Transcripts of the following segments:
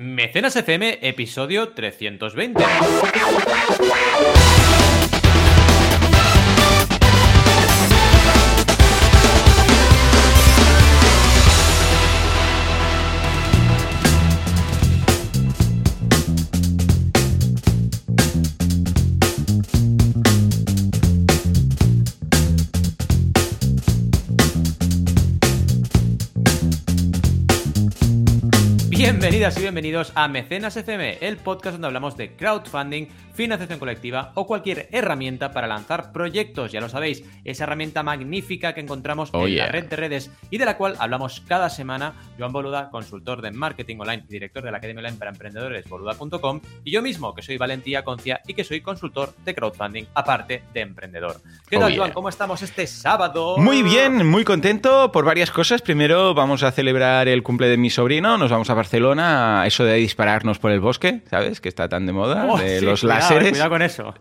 Mecenas FM, episodio 320. Bienvenidas y bienvenidos a Mecenas FM, el podcast donde hablamos de crowdfunding, financiación colectiva o cualquier herramienta para lanzar proyectos. Ya lo sabéis, esa herramienta magnífica que encontramos Oh, en la red de redes y de la cual hablamos cada semana. Joan Boluda, consultor de marketing online y director de la Academia Online para Emprendedores, boluda.com, y yo mismo, que soy Valentía Concia y que soy consultor de crowdfunding, aparte de emprendedor. ¿Qué Oh, tal, yeah. Joan? ¿Cómo estamos este sábado? Muy bien, muy contento por varias cosas. Primero vamos a celebrar el cumple de mi sobrino, nos vamos a Barcelona, a eso de dispararnos por el bosque, ¿sabes? Que está tan de moda, Oh, de sí, los cuidado, eh, láseres. Cuidado con eso.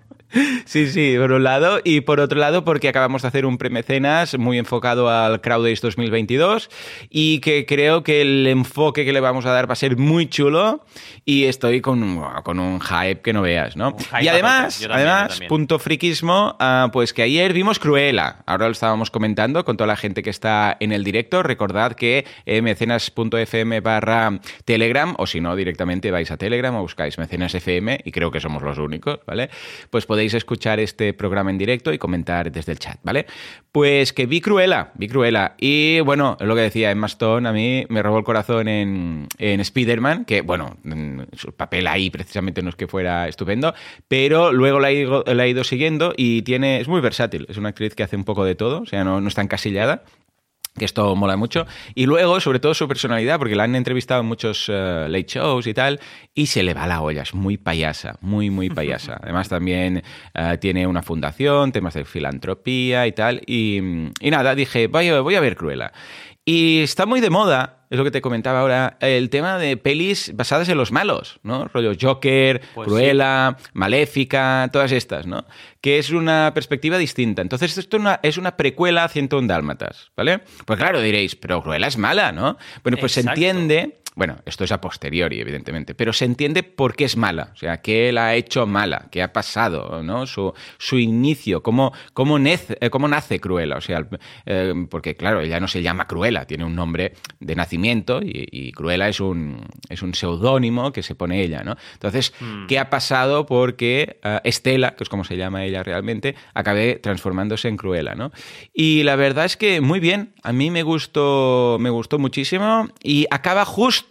Sí, sí, por un lado. Y por otro lado, porque acabamos de hacer un premecenas muy enfocado al Crowdays 2022 y que creo que el enfoque que le vamos a dar va a ser muy chulo y estoy con, con un hype que no veas, ¿no? Y además, también, además, punto friquismo, ah, pues que ayer vimos Cruella. Ahora lo estábamos comentando con toda la gente que está en el directo. Recordad que eh, mecenas.fm barra Telegram, o si no, directamente vais a Telegram o buscáis Mecenas FM, y creo que somos los únicos, ¿vale? Pues podéis escuchar este programa en directo y comentar desde el chat, ¿vale? Pues que vi Cruella, vi Cruella. Y bueno, es lo que decía Emma Stone, a mí me robó el corazón en, en Spider-Man, que bueno, su papel ahí precisamente no es que fuera estupendo, pero luego la la he ido siguiendo y tiene, es muy versátil, es una actriz que hace un poco de todo, o sea, no, no está encasillada que esto mola mucho. Y luego, sobre todo, su personalidad, porque la han entrevistado en muchos eh, late shows y tal, y se le va la olla, es muy payasa, muy, muy payasa. Además, también eh, tiene una fundación, temas de filantropía y tal. Y, y nada, dije, voy a, voy a ver Cruella. Y está muy de moda, es lo que te comentaba ahora, el tema de pelis basadas en los malos, ¿no? Rollo Joker, Pues Cruella, Maléfica, todas estas, ¿no? Que es una perspectiva distinta. Entonces, esto es una, es una precuela a 101 Dálmatas, ¿vale? Pues claro, diréis, pero Cruella es mala, ¿no? Bueno, pues Exacto. se entiende. Bueno, esto es a posteriori, evidentemente, pero se entiende por qué es mala, o sea, qué la ha hecho mala, qué ha pasado, ¿no? Su, su inicio, cómo, cómo, nece- eh, cómo nace Cruella, o sea, eh, porque claro, ella no se llama Cruella, tiene un nombre de nacimiento y, y Cruella es un, es un seudónimo que se pone ella, ¿no? Entonces, ¿qué ha pasado porque eh, Estela, que es como se llama ella realmente, acabe transformándose en Cruella, ¿no? Y la verdad es que muy bien, a mí me gustó, me gustó muchísimo y acaba justo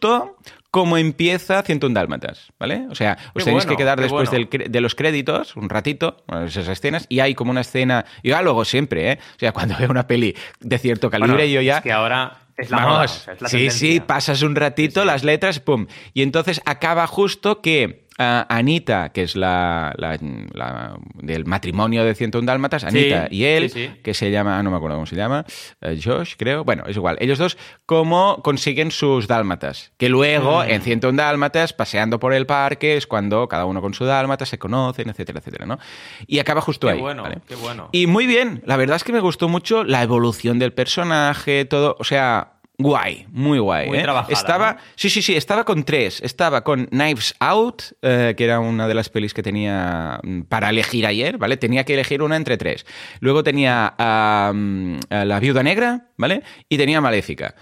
como empieza 101 Dálmatas, ¿vale? O sea, os Qué tenéis bueno, que quedar después bueno. del de los créditos un ratito, esas escenas, y hay como una escena, y luego siempre, ¿eh? O sea, cuando veo una peli de cierto calibre, Bueno, yo ya... Es que ahora es la Vamos, moda, o sea, es la sí, tendencia. sí, pasas un ratito, Sí, sí. las letras, pum. Y entonces acaba justo que ah, Anita, que es la, la- la- del matrimonio de 101 Dálmatas, Anita y él, que se llama, no me acuerdo cómo se llama, eh, Josh, creo. Bueno, es igual. Ellos dos, cómo consiguen sus dálmatas. Que luego, Mm. en 101 Dálmatas, paseando por el parque, es cuando cada uno con su dálmata se conocen, etcétera, etcétera, ¿no? Y acaba justo Qué ahí. bueno, ¿vale? qué bueno. Y muy bien, la verdad es que me gustó mucho la evolución del personaje, todo, o sea, guay, muy guay. Muy ¿eh? trabajada, Estaba, ¿no? sí, sí, sí, estaba con tres. Estaba con Knives Out, eh, que era una de las pelis que tenía mm, para elegir ayer, ¿vale? Tenía que elegir una entre tres. Luego tenía a, mm, a La Viuda Negra, ¿vale? Y tenía Maléfica.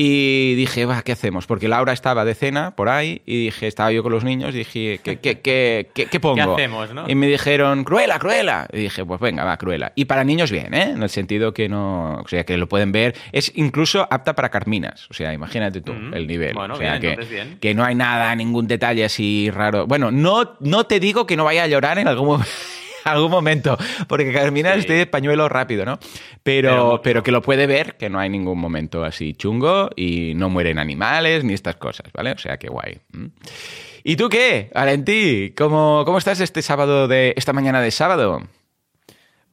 Y dije, va, ¿qué hacemos? Porque Laura estaba de cena por ahí y dije, estaba yo con los niños y dije, ¿qué, qué, qué, qué, qué pongo? hacemos, no? Y me dijeron, Cruela, Cruela. Y dije, pues venga, va, Cruela. Y para niños bien, ¿eh? En el sentido que no, o sea, que lo pueden ver. Es incluso apta para carminas. O sea, imagínate tú el nivel. bueno, o sea, bien, que, bien. que no hay nada, ningún detalle así raro. Bueno, no, no te digo que no vaya a llorar en algún momento. Algún momento, porque Carmina Sí. es de pañuelo rápido, ¿no? Pero Pero, que lo puede ver, que no hay ningún momento así chungo y no mueren animales ni estas cosas, ¿vale? O sea, que guay. ¿Y tú qué, Valentí? ¿Cómo, ¿Cómo estás este sábado de esta mañana de sábado?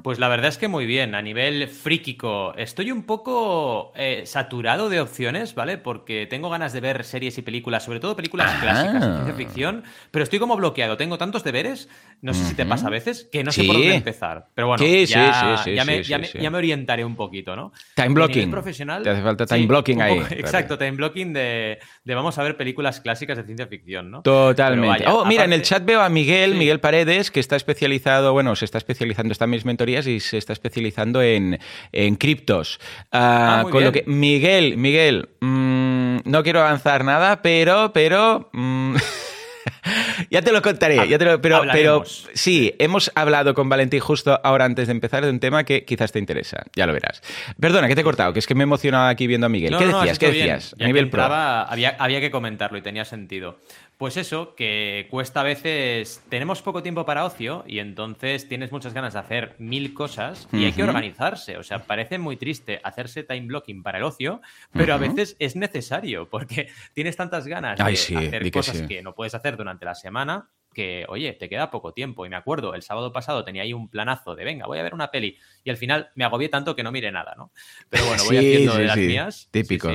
Pues la verdad es que muy bien, a nivel fríquico. Estoy un poco eh, saturado de opciones, ¿vale? Porque tengo ganas de ver series y películas, sobre todo películas clásicas de ciencia ficción, pero estoy como bloqueado. Tengo tantos deberes, no sé si te pasa a veces, que no sé por dónde empezar. Pero bueno, ya, me, orientaré un poquito, ¿no? Time blocking. Profesional, te hace falta time blocking ahí. exacto, time blocking de, vamos a ver películas clásicas de ciencia ficción, ¿no? Totalmente. oh, mira, en el chat veo a Miguel, Miguel Paredes, que está especializado, bueno, se está especializando, está en mis mentorías y se está especializando en, en criptos. Ah, ah, con lo que, Miguel, Miguel, mm, no quiero avanzar nada, pero, pero... Mm, ya te lo contaré, ya te lo, pero, pero sí, hemos hablado con Valentín justo ahora antes de empezar de un tema que quizás te interesa, ya lo verás. Perdona, que te he cortado, que es que me he emocionado aquí viendo a Miguel. ¿Qué decías? ¿Qué decías? A nivel. Había, había que comentarlo y tenía sentido. Pues eso, que cuesta a veces. Tenemos poco tiempo para ocio y entonces tienes muchas ganas de hacer mil cosas y hay que organizarse. O sea, parece muy triste hacerse time blocking para el ocio, pero a veces es necesario porque tienes tantas ganas de hacer cosas que no puedes hacer durante la semana que, oye, te queda poco tiempo. Y me acuerdo, el sábado pasado tenía ahí un planazo de, venga, voy a ver una peli. Y al final me agobié tanto que no mire nada, ¿no? Pero bueno, voy haciendo de las mías. Típico.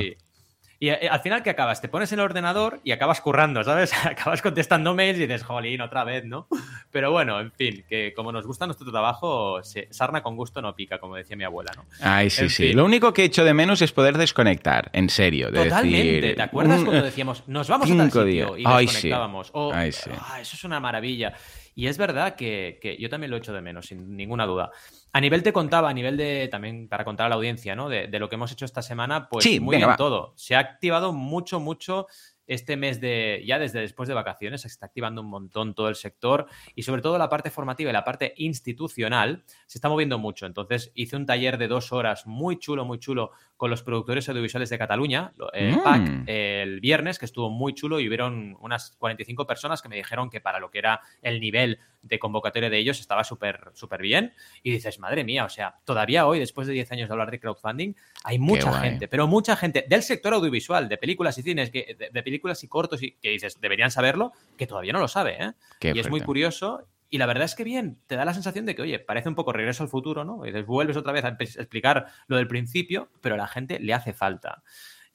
Y eh, al final, ¿qué acabas? Te pones en el ordenador y acabas currando, ¿sabes? acabas contestando mails y dices, jolín, otra vez, ¿no? Pero bueno, en fin, que como nos gusta nuestro trabajo, sarna con gusto no pica, como decía mi abuela, ¿no? Ay, sí, sí. Lo único que he hecho de menos es poder desconectar, en serio. Totalmente. ¿Te acuerdas cuando decíamos, nos vamos a tal sitio y desconectábamos? Ay, sí. Ah, eso es una maravilla. Y es verdad que, yo también lo he hecho de menos, sin ninguna duda. A nivel te contaba, a nivel de, también para contar a la audiencia, ¿no? De, lo que hemos hecho esta semana, pues muy bien todo. Se ha activado mucho, mucho este mes de, ya desde después de vacaciones, se está activando un montón todo el sector y sobre todo la parte formativa y la parte institucional se está moviendo mucho. Entonces hice un taller de dos horas muy chulo, muy chulo con los productores audiovisuales de Cataluña, el mm. PAC, el viernes, que estuvo muy chulo y hubieron unas 45 personas que me dijeron que para lo que era el nivel de convocatoria de ellos estaba súper, súper bien. Y dices, madre mía, o sea, todavía hoy, después de 10 años de hablar de crowdfunding, hay mucha gente, pero mucha gente del sector audiovisual, de películas y cines, que, de, películas y cortos, y que dices, deberían saberlo, que todavía no lo sabe, ¿eh? y es muy curioso. Y la verdad es que bien, te da la sensación de que, oye, parece un poco regreso al futuro, ¿no? Y dices, vuelves otra vez a explicar lo del principio, pero a la gente le hace falta.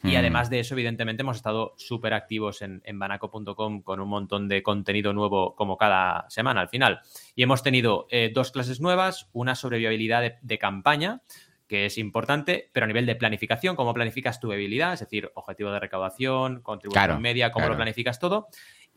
Y hmm. además de eso, evidentemente, hemos estado súper activos en, banaco.com con un montón de contenido nuevo como cada semana al final. Y hemos tenido eh, dos clases nuevas, una sobre viabilidad de, campaña, que es importante, pero a nivel de planificación, cómo planificas tu viabilidad, es decir, objetivo de recaudación, contribución media, cómo lo planificas todo.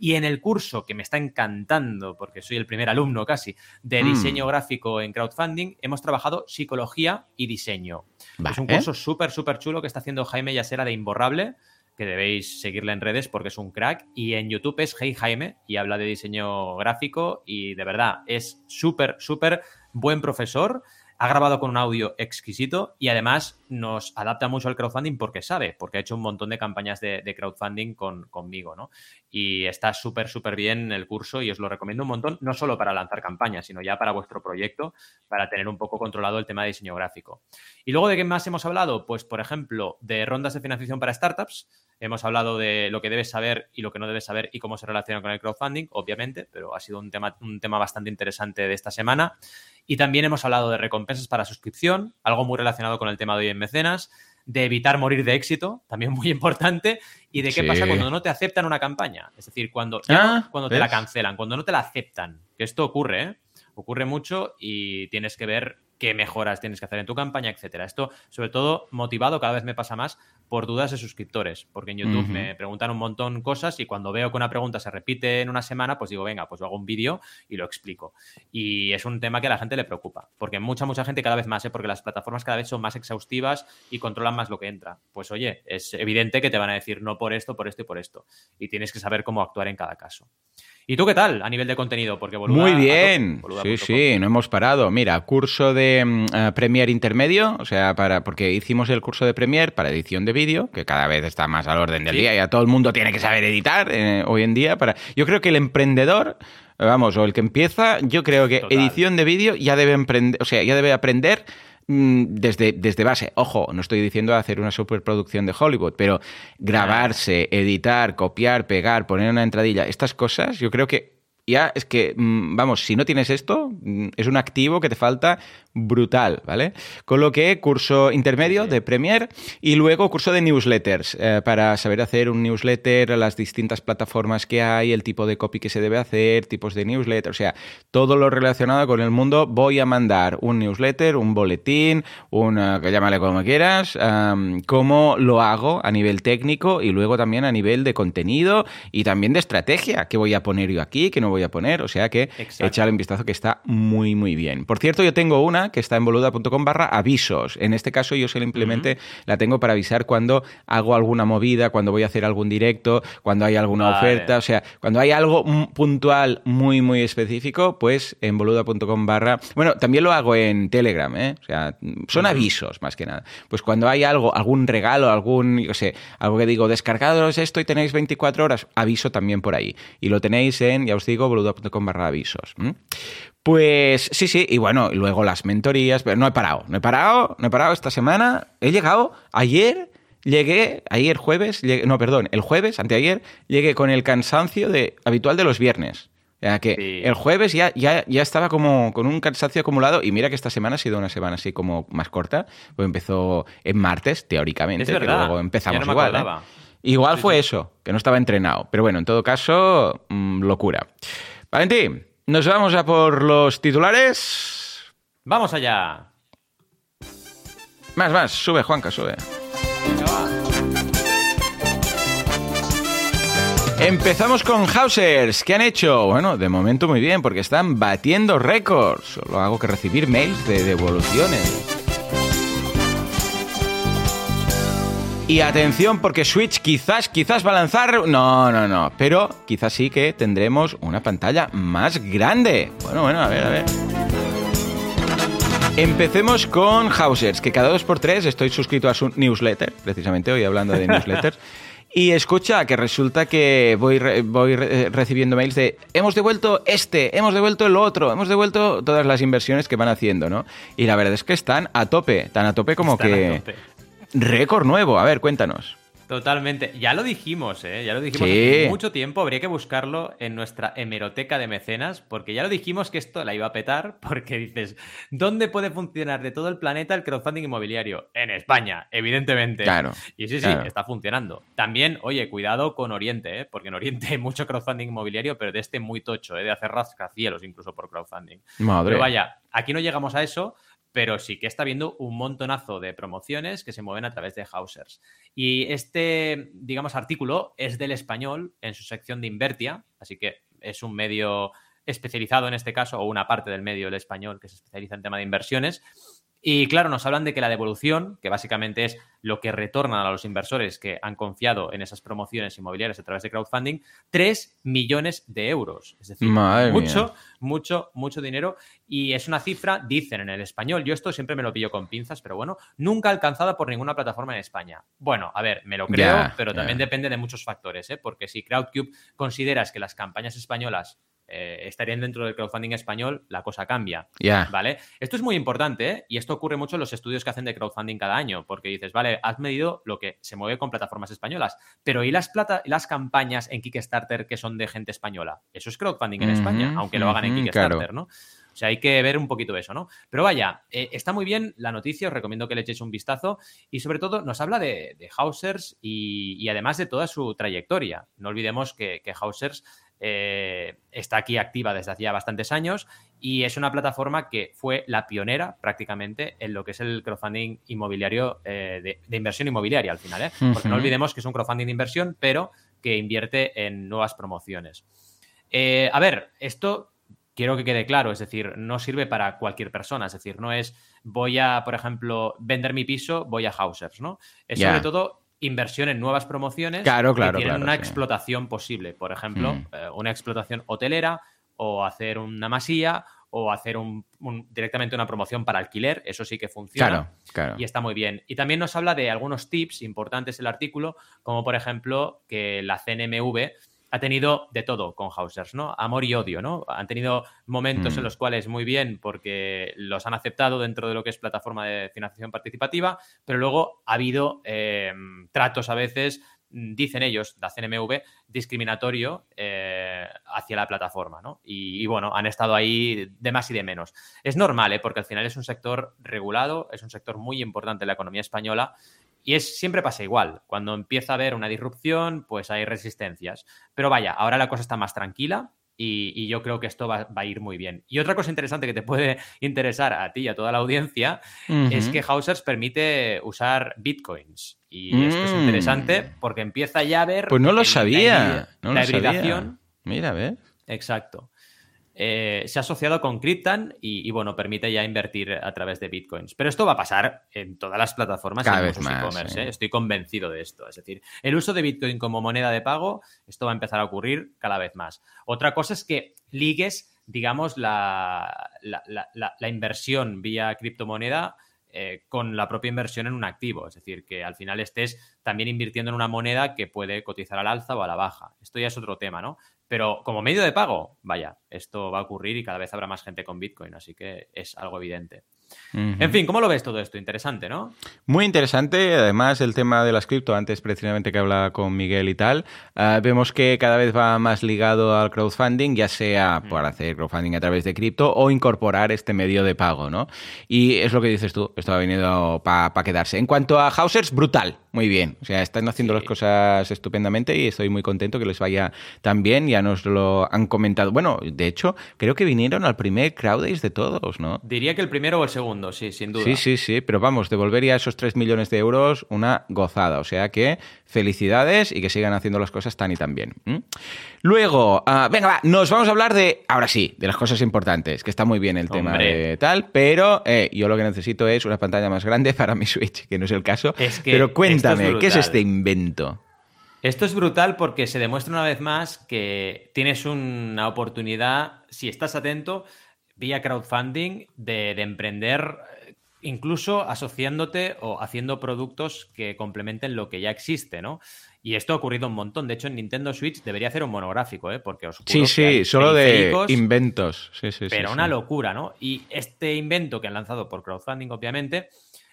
Y en el curso que me está encantando, porque soy el primer alumno casi, de hmm. diseño gráfico en crowdfunding, hemos trabajado psicología y diseño. Es un curso súper, súper chulo que está haciendo Jaime Yasera de Imborrable, que debéis seguirle en redes porque es un crack. Y en YouTube es Hey Jaime y habla de diseño gráfico y de verdad es súper, súper buen profesor ha grabado con un audio exquisito y además nos adapta mucho al crowdfunding porque sabe, porque ha hecho un montón de campañas de, crowdfunding con, conmigo, ¿no? Y está súper, súper bien el curso y os lo recomiendo un montón, no solo para lanzar campañas, sino ya para vuestro proyecto, para tener un poco controlado el tema de diseño gráfico. Y luego, ¿de qué más hemos hablado? Pues, por ejemplo, de rondas de financiación para startups. Hemos hablado de lo que debes saber y lo que no debes saber y cómo se relaciona con el crowdfunding, obviamente, pero ha sido un tema, un tema bastante interesante de esta semana. Y también hemos hablado de recompensas para suscripción, algo muy relacionado con el tema de hoy en mecenas, de evitar morir de éxito, también muy importante, y de qué pasa cuando no te aceptan una campaña. Es decir, cuando, ah, cuando te la cancelan, cuando no te la aceptan, que esto ocurre, ¿eh? ocurre mucho y tienes que ver qué mejoras tienes que hacer en tu campaña, etcétera. Esto, sobre todo, motivado, cada vez me pasa más por dudas de suscriptores, porque en YouTube me preguntan un montón cosas y cuando veo que una pregunta se repite en una semana, pues digo, venga, pues hago un vídeo y lo explico. Y es un tema que a la gente le preocupa, porque mucha, mucha gente cada vez más, ¿eh? porque las plataformas cada vez son más exhaustivas y controlan más lo que entra. Pues oye, es evidente que te van a decir no por esto, por esto y por esto. Y tienes que saber cómo actuar en cada caso. ¿Y tú qué tal a nivel de contenido? Porque Muy bien. sí, sí, no hemos parado. Mira, curso de eh, Premiere intermedio, o sea, para porque hicimos el curso de Premiere para edición de vídeo, que cada vez está más al orden del día y a todo el mundo tiene que saber editar eh, hoy en día. Para... Yo creo que el emprendedor vamos, o el que empieza, yo creo que edición de vídeo ya debe emprender, o sea, ya debe aprender desde, desde base. Ojo, no estoy diciendo hacer una superproducción de Hollywood, pero grabarse, editar, copiar, pegar, poner una entradilla, estas cosas, yo creo que ya es que, mm, vamos, si no tienes esto, mm, es un activo que te falta brutal, ¿vale? Con lo que curso intermedio de Premiere y luego curso de newsletters eh, para saber hacer un newsletter, las distintas plataformas que hay, el tipo de copy que se debe hacer, tipos de newsletter, o sea, todo lo relacionado con el mundo. Voy a mandar un newsletter, un boletín, una, que llámale como quieras, cómo lo hago a nivel técnico y luego también a nivel de contenido y también de estrategia, qué voy a poner yo aquí, qué no voy a poner, o sea que echar un vistazo que está muy, muy bien. Por cierto, yo tengo una que está en boluda.com barra avisos. En este caso yo simplemente la tengo para avisar cuando hago alguna movida, cuando voy a hacer algún directo, cuando hay alguna oferta, o sea, cuando hay algo puntual muy, muy específico, pues en boluda.com barra... Bueno, también lo hago en Telegram, ¿eh? O sea, son avisos más que nada. Pues cuando hay algo, algún regalo, algún, yo sé, algo que digo, descargados esto y tenéis 24 horas, aviso también por ahí. Y lo tenéis en, ya os digo, boluda.com barra avisos. Pues sí, sí, y bueno, luego las mentorías, pero no he parado, no he parado, no he parado esta semana. He llegado ayer, llegué, ayer jueves, no, perdón, el jueves, anteayer, llegué con el cansancio de, habitual de los viernes. Ya que el jueves ya, ya, ya estaba como con un cansancio acumulado y mira que esta semana ha sido una semana así como más corta, pues empezó en martes, teóricamente, pero luego empezamos igual. ¿eh? Igual fue eso, que no estaba entrenado, pero bueno, en todo caso, mm, locura. Valentín, nos vamos a por los titulares. Vamos allá. Más, más, sube, Juanca, sube. Empezamos con Hausers. ¿Qué han hecho? Bueno, de momento muy bien, porque están batiendo récords. Solo hago que recibir mails de devoluciones. Y atención porque Switch quizás, quizás va a lanzar... No, no, no. Pero quizás sí que tendremos una pantalla más grande. Bueno, bueno, a ver, a ver. Empecemos con Hausers, que cada dos por tres estoy suscrito a su newsletter, precisamente hoy hablando de newsletters. Y escucha, que resulta que voy, voy recibiendo mails de hemos devuelto este, hemos devuelto el otro, hemos devuelto todas las inversiones que van haciendo, ¿no? Y la verdad es que están a tope, tan a tope como que Récord nuevo, a ver, cuéntanos. Totalmente. Ya lo dijimos, ¿eh? Ya lo dijimos hace mucho tiempo. Habría que buscarlo en nuestra hemeroteca de mecenas, porque ya lo dijimos que esto la iba a petar, porque dices, ¿dónde puede funcionar de todo el planeta el crowdfunding inmobiliario? En España, evidentemente. Claro. Y sí, sí, está funcionando. También, oye, cuidado con Oriente, ¿eh? Porque en Oriente hay mucho crowdfunding inmobiliario, pero de este muy tocho, ¿eh? De hacer rascacielos incluso por crowdfunding. Madre. Pero vaya, aquí no llegamos a eso, pero sí que está habiendo un montonazo de promociones que se mueven a través de Hausers. Y este, digamos, artículo es del español en su sección de Invertia, así que es un medio especializado en este caso, o una parte del medio del español que se especializa en tema de inversiones. Y claro, nos hablan de que la devolución, que básicamente es lo que retornan a los inversores que han confiado en esas promociones inmobiliarias a través de crowdfunding, 3 millones de euros. Es decir, mucho, mucho, mucho dinero. Y es una cifra, dicen en el español, yo esto siempre me lo pillo con pinzas, pero bueno, nunca alcanzada por ninguna plataforma en España. Bueno, a ver, me lo creo, pero también depende de muchos factores, ¿eh? porque si Crowdcube consideras que las campañas españolas eh, estarían dentro del crowdfunding español, la cosa cambia. ¿Vale? Esto es muy importante ¿eh? y esto ocurre mucho en los estudios que hacen de crowdfunding cada año, porque dices, vale, has medido lo que se mueve con plataformas españolas, pero ¿y las, plata las campañas en Kickstarter que son de gente española? Eso es crowdfunding en España, aunque lo hagan en Kickstarter, ¿no? O sea, hay que ver un poquito eso, ¿no? Pero vaya, eh, está muy bien la noticia, os recomiendo que le echéis un vistazo y sobre todo nos habla de, Hausers y, además de toda su trayectoria. No olvidemos que, que Hausers eh, está aquí activa desde hacía bastantes años y es una plataforma que fue la pionera prácticamente en lo que es el crowdfunding inmobiliario eh, de, inversión inmobiliaria al final, ¿eh? porque no olvidemos que es un crowdfunding de inversión, pero que invierte en nuevas promociones. a ver, esto quiero que quede claro, es decir, no sirve para cualquier persona, es decir, no es voy a, por ejemplo, vender mi piso, voy a Hausers, ¿no? Es sobre todo inversión en nuevas promociones claro, claro, que tienen una explotación posible. Por ejemplo, mm. eh, una explotación hotelera o hacer una masía o hacer un, directamente una promoción para alquiler, eso sí que funciona y está muy bien. Y también nos habla de algunos tips importantes el artículo, como por ejemplo que la CNMV ha tenido de todo con Hausers, ¿no? Amor y odio, ¿no? Han tenido momentos en mm. los cuales muy bien porque los han aceptado dentro de lo que es plataforma de financiación participativa, pero luego ha habido eh, tratos a veces dicen ellos, la CNMV, discriminatorio eh, hacia la plataforma, ¿no? Y, bueno, han estado ahí de más y de menos. Es normal, ¿eh? porque al final es un sector regulado, es un sector muy importante en la economía española y es, siempre pasa igual. Cuando empieza a haber una disrupción, pues hay resistencias. Pero vaya, ahora la cosa está más tranquila y, yo creo que esto va, a ir muy bien. Y otra cosa interesante que te puede interesar a ti y a toda la audiencia es que Hausers permite usar bitcoins. Y esto es interesante mm. porque empieza ya a ver. Pues no lo sabía. La, no hibridación. Mira, ¿ves? Exacto. Eh, se ha asociado con Cryptan y, bueno, permite ya invertir a través de bitcoins. Pero esto va a pasar en todas las plataformas Cada vez e-commerce. ¿eh? Estoy convencido de esto. Es decir, el uso de bitcoin como moneda de pago, esto va a empezar a ocurrir cada vez más. Otra cosa es que ligues, digamos, la, la, inversión vía criptomoneda. Eh, con la propia inversión en un activo. Es decir, que al final estés también invirtiendo en una moneda que puede cotizar al alza o a la baja. Esto ya es otro tema, ¿no? Pero como medio de pago, vaya, esto va a ocurrir y cada vez habrá más gente con Bitcoin, así que es algo evidente. En fin, ¿cómo lo ves todo esto? Interesante, ¿no? Muy interesante. Además, el tema de las cripto, antes precisamente que hablaba con Miguel y tal, ah, vemos que cada vez va más ligado al crowdfunding, ya sea por hacer crowdfunding a través de cripto o incorporar este medio de pago, ¿no? Y es lo que dices tú, esto ha venido para quedarse. En cuanto a Hausers, brutal, muy bien. O sea, están haciendo las cosas estupendamente y estoy muy contento que les vaya tan bien. Ya nos lo han comentado. Bueno, de hecho, creo que vinieron al primer Crowdays de todos, ¿no? Diría que el primero o el segundo segundo, sí, sin duda. Sí, sí, sí, pero vamos, devolvería esos 3 millones de euros una gozada. O sea que felicidades y que sigan haciendo las cosas tan y tan bien. Luego, ah, venga, va, nos vamos a hablar de, ahora sí, de las cosas importantes, que está muy bien el tema de tal, pero eh, yo lo que necesito es una pantalla más grande para mi Switch, que no es el caso. pero cuéntame, ¿qué es este invento? Esto es brutal porque se demuestra una vez más que tienes una oportunidad, si estás atento, vía crowdfunding de, emprender eh, incluso asociándote o haciendo productos que complementen lo que ya existe, ¿no? Y esto ha ocurrido un montón. De hecho, en Nintendo Switch debería hacer un monográfico, ¿eh? Porque os Sí, sí, solo de inventos. Sí, sí, pero una locura, ¿no? Y este invento que han lanzado por crowdfunding, obviamente,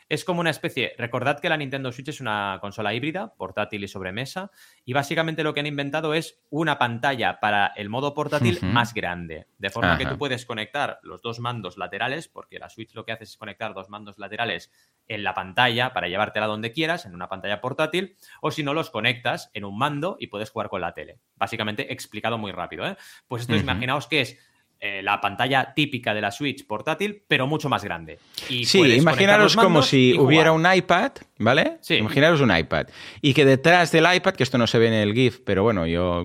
es como una especie, recordad que la Nintendo Switch es una consola híbrida, portátil y sobremesa, y básicamente lo que han inventado es una pantalla para el modo portátil más grande, de forma que tú puedes conectar los dos mandos laterales, porque la Switch lo que hace es conectar dos mandos laterales en la pantalla para llevártela donde quieras, en una pantalla portátil, o si no los conectas en un mando y puedes jugar con la tele. Básicamente explicado muy rápido, ¿eh? Pues esto imaginaos que es eh, la pantalla típica de la Switch portátil, pero mucho más grande. Y sí, imaginaros como si hubiera un iPad, ¿vale? Sí. Imaginaros un iPad. Y que detrás del iPad, que esto no se ve en el GIF, pero bueno, yo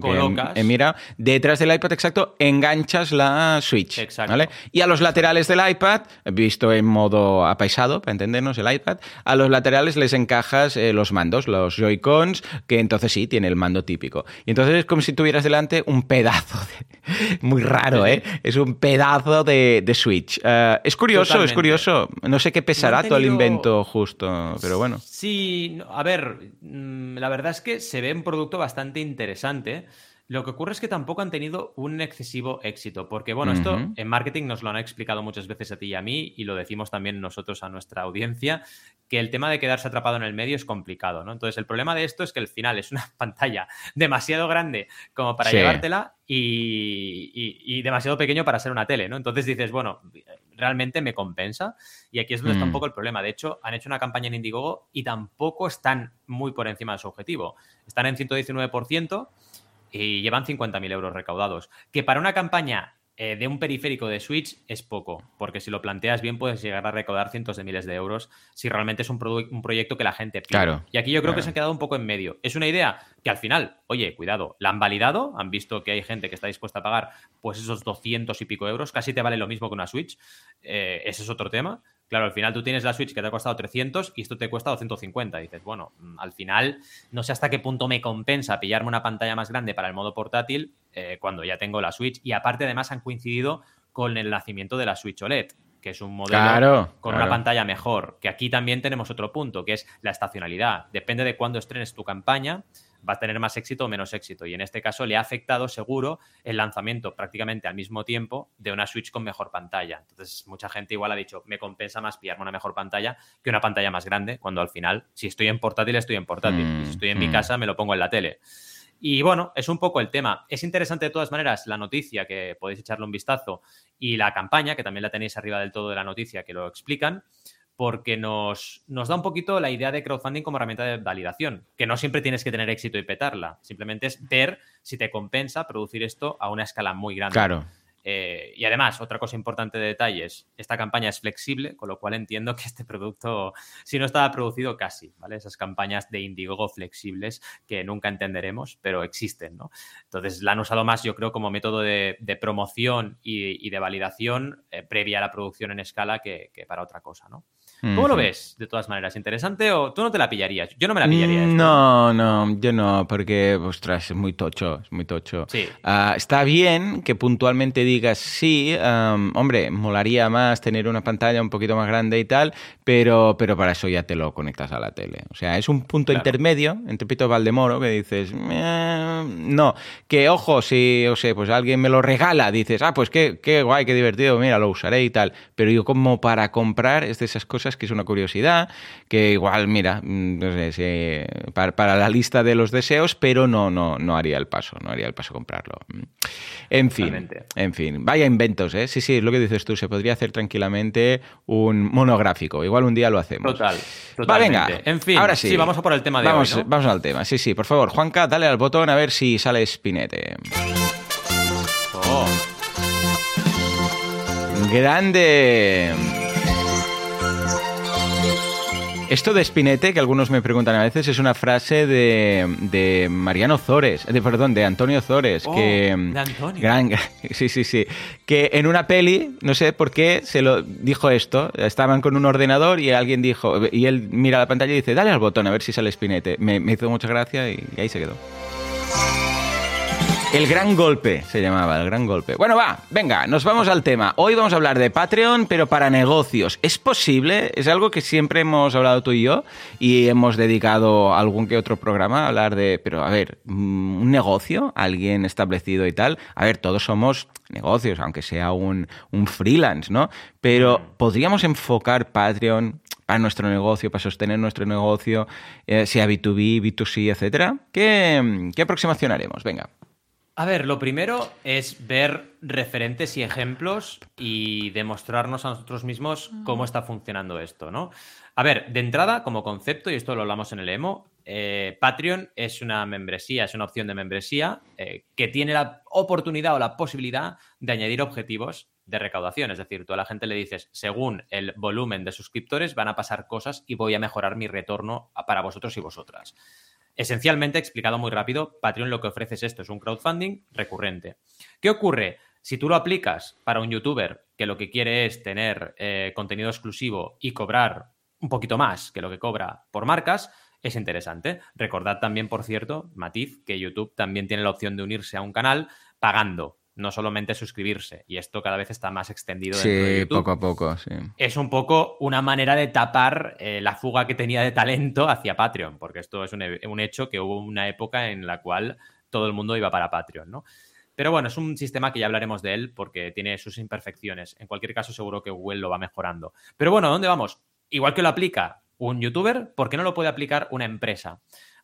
he, mirado, detrás del iPad exacto enganchas la Switch. Exacto. ¿vale? Y a los laterales del iPad, visto en modo apaisado, para entendernos el iPad, a los laterales les encajas eh, los mandos, los Joy-Cons, que entonces sí, tiene el mando típico. Y entonces es como si tuvieras delante un pedazo de... muy raro, ¿eh? Es un pedazo de, Switch. Eh, es curioso, es curioso. No sé qué pesará todo el invento justo, pero bueno. Sí, a ver, mm, la verdad es que se ve un producto bastante interesante. Lo que ocurre es que tampoco han tenido un excesivo éxito, porque bueno, esto en marketing nos lo han explicado muchas veces a ti y a mí, y lo decimos también nosotros a nuestra audiencia, que el tema de quedarse atrapado en el medio es complicado, ¿no? Entonces, el problema de esto es que al final es una pantalla demasiado grande como para llevártela y, demasiado pequeño para ser una tele, ¿no? Entonces dices, bueno, realmente me compensa. Y aquí es donde está un mm. poco el problema. De hecho, han hecho una campaña en Indiegogo y tampoco están muy por encima de su objetivo. Están en 119% y llevan 50.000 euros recaudados. Que para una campaña eh, de un periférico de Switch es poco, porque si lo planteas bien puedes llegar a recaudar cientos de miles de euros si realmente es un, un proyecto que la gente pide. Claro, y aquí yo creo que se han quedado un poco en medio. Es una idea que al final, oye, cuidado, la han validado, han visto que hay gente que está dispuesta a pagar pues esos 200 y pico euros, casi te vale lo mismo que una Switch, eh, ese es otro tema, Claro, al final tú tienes la Switch que te ha costado 300 y esto te cuesta 250. dices, bueno, mm, al final no sé hasta qué punto me compensa pillarme una pantalla más grande para el modo portátil eh, cuando ya tengo la Switch. Y aparte, además, han coincidido con el nacimiento de la Switch OLED, que es un modelo con una pantalla mejor. Que aquí también tenemos otro punto, que es la estacionalidad. Depende de cuándo estrenes tu campaña va a tener más éxito o menos éxito. Y en este caso le ha afectado seguro el lanzamiento prácticamente al mismo tiempo de una Switch con mejor pantalla. Entonces, mucha gente igual ha dicho, me compensa más pillarme una mejor pantalla que una pantalla más grande, cuando al final, si estoy en portátil, estoy en portátil. y si estoy en mi mm, mm. casa, me lo pongo en la tele. Y bueno, es un poco el tema. Es interesante de todas maneras la noticia, que podéis echarle un vistazo, y la campaña, que también la tenéis arriba del todo de la noticia, que lo explican, porque nos, nos da un poquito la idea de crowdfunding como herramienta de validación, que no siempre tienes que tener éxito y petarla, simplemente es ver si te compensa producir esto a una escala muy grande. Claro. Eh, y además, otra cosa importante de detalles, esta campaña es flexible, con lo cual entiendo que este producto, si no estaba producido casi, ¿vale? Esas campañas de Indiegogo flexibles que nunca entenderemos, pero existen, ¿no? Entonces, la han usado más, yo creo, como método de, promoción y, de validación eh, previa a la producción en escala que, que para otra cosa, ¿no? ¿Cómo lo ves? De todas maneras, ¿interesante o tú no te la pillarías? Yo no me la pillaría. Mm, no, no, yo no, porque, ostras, es muy tocho, es muy tocho. Sí. Ah, está bien que puntualmente digas, sí, hombre, molaría más tener una pantalla un poquito más grande y tal, pero, pero para eso ya te lo conectas a la tele. O sea, es un punto intermedio entre Pito Valdemoro que dices, no, que ojo, si, o sea, pues alguien me lo regala, dices, ah, pues qué, qué guay, qué divertido, mira, lo usaré y tal. Pero yo como para comprar es de esas cosas que es una curiosidad, que igual, mira, mm, no sé, para, la lista de los deseos, pero no, no, no haría el paso, no haría el paso comprarlo. Mm. En fin, en fin, vaya inventos, ¿eh? Sí, sí, es lo que dices tú, se podría hacer tranquilamente un monográfico, igual un día lo hacemos. Total, Va, venga, en fin, ahora sí. vamos a por el tema de vamos, hoy, Vamos al tema, sí, sí, por favor, Juanca, dale al botón a ver si sale Spinete. Oh. Grande. Esto de Spinete, que algunos me preguntan a veces, es una frase de, Mariano Zores, de, perdón, de Antonio Zores. Oh, que, de Antonio. sí, sí, sí. Que en una peli, no sé por qué, se lo dijo esto. Estaban con un ordenador y alguien dijo, y él mira la pantalla y dice, dale al botón a ver si sale Spinete. Me, me hizo mucha gracia y ahí se quedó. El gran golpe se llamaba, el gran golpe. Bueno, va, venga, nos vamos al tema. Hoy vamos a hablar de Patreon, pero para negocios. ¿Es posible? Es algo que siempre hemos hablado tú y yo y hemos dedicado algún que otro programa a hablar de, pero a ver, mm, un negocio, alguien establecido y tal. A ver, todos somos negocios, aunque sea un, freelance, ¿no? Pero podríamos enfocar Patreon para nuestro negocio, para sostener nuestro negocio, eh, sea B2B, B2C, etcétera. ¿Qué, ¿Qué aproximación haremos? Venga. A ver, lo primero es ver referentes y ejemplos y demostrarnos a nosotros mismos cómo está funcionando esto, ¿no? A ver, de entrada, como concepto, y esto lo hablamos en el EMO, eh, Patreon es una membresía, es una opción de membresía eh, que tiene la oportunidad o la posibilidad de añadir objetivos de recaudación. Es decir, tú a la gente le dices, según el volumen de suscriptores, van a pasar cosas y voy a mejorar mi retorno para vosotros y vosotras. Esencialmente, explicado muy rápido, Patreon lo que ofrece es esto, es un crowdfunding recurrente. ¿Qué ocurre? Si tú lo aplicas para un youtuber que lo que quiere es tener eh, contenido exclusivo y cobrar un poquito más que lo que cobra por marcas, es interesante. Recordad también, por cierto, matiz, que YouTube también tiene la opción de unirse a un canal pagando no solamente suscribirse. Y esto cada vez está más extendido. Sí, poco a poco, sí. Es un poco una manera de tapar eh, la fuga que tenía de talento hacia Patreon, porque esto es un, hecho que hubo una época en la cual todo el mundo iba para Patreon, ¿no? Pero bueno, es un sistema que ya hablaremos de él porque tiene sus imperfecciones. En cualquier caso, seguro que Google lo va mejorando. Pero bueno, ¿dónde vamos? Igual que lo aplica un youtuber, ¿por qué no lo puede aplicar una empresa?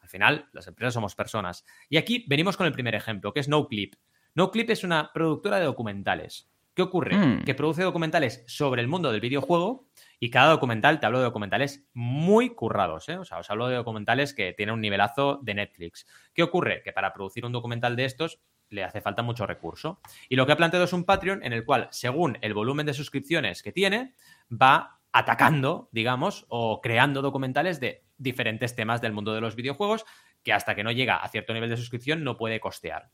Al final, las empresas somos personas. Y aquí venimos con el primer ejemplo, que es NoClip. NoClip es una productora de documentales. ¿Qué ocurre? Mm. Que produce documentales sobre el mundo del videojuego y cada documental, te hablo de documentales muy currados, ¿eh? O sea, os hablo de documentales que tienen un nivelazo de Netflix. ¿Qué ocurre? Que para producir un documental de estos le hace falta mucho recurso. Y lo que ha planteado es un Patreon en el cual, según el volumen de suscripciones que tiene, va atacando, digamos, o creando documentales de diferentes temas del mundo de los videojuegos que hasta que no llega a cierto nivel de suscripción no puede costear.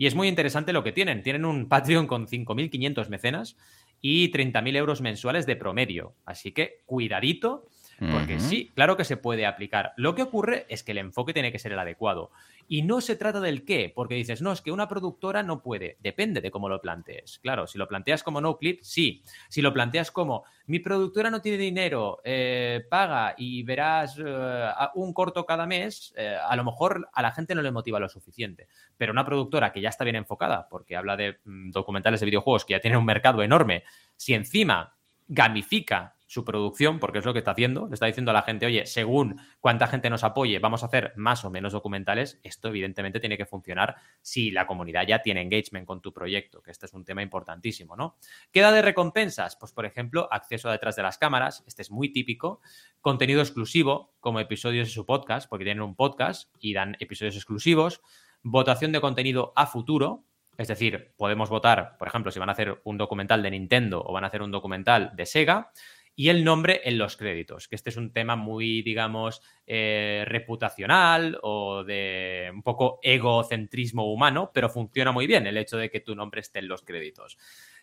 Y es muy interesante lo que tienen. Tienen un Patreon con 5.500 mecenas y 30.000 euros mensuales de promedio. Así que cuidadito, porque sí, claro que se puede aplicar. Lo que ocurre es que el enfoque tiene que ser el adecuado. Y no se trata del qué, porque dices, no, es que una productora no puede. Depende de cómo lo plantees. Claro, si lo planteas como no clip, sí. Si lo planteas como mi productora no tiene dinero, eh, paga y verás eh, un corto cada mes, eh, a lo mejor a la gente no le motiva lo suficiente. Pero una productora que ya está bien enfocada, porque habla de mm, documentales de videojuegos que ya tienen un mercado enorme, si encima gamifica su producción, porque es lo que está haciendo. Le está diciendo a la gente, oye, según cuánta gente nos apoye, vamos a hacer más o menos documentales. Esto evidentemente tiene que funcionar si la comunidad ya tiene engagement con tu proyecto, que este es un tema importantísimo, ¿no? ¿Queda de recompensas? Pues, por ejemplo, acceso a detrás de las cámaras, este es muy típico, contenido exclusivo, como episodios de su podcast, porque tienen un podcast y dan episodios exclusivos, votación de contenido a futuro, es decir, podemos votar, por ejemplo, si van a hacer un documental de Nintendo o van a hacer un documental de Sega, y el nombre en los créditos, que este es un tema muy, digamos, eh, reputacional o de un poco egocentrismo humano, pero funciona muy bien el hecho de que tu nombre esté en los créditos.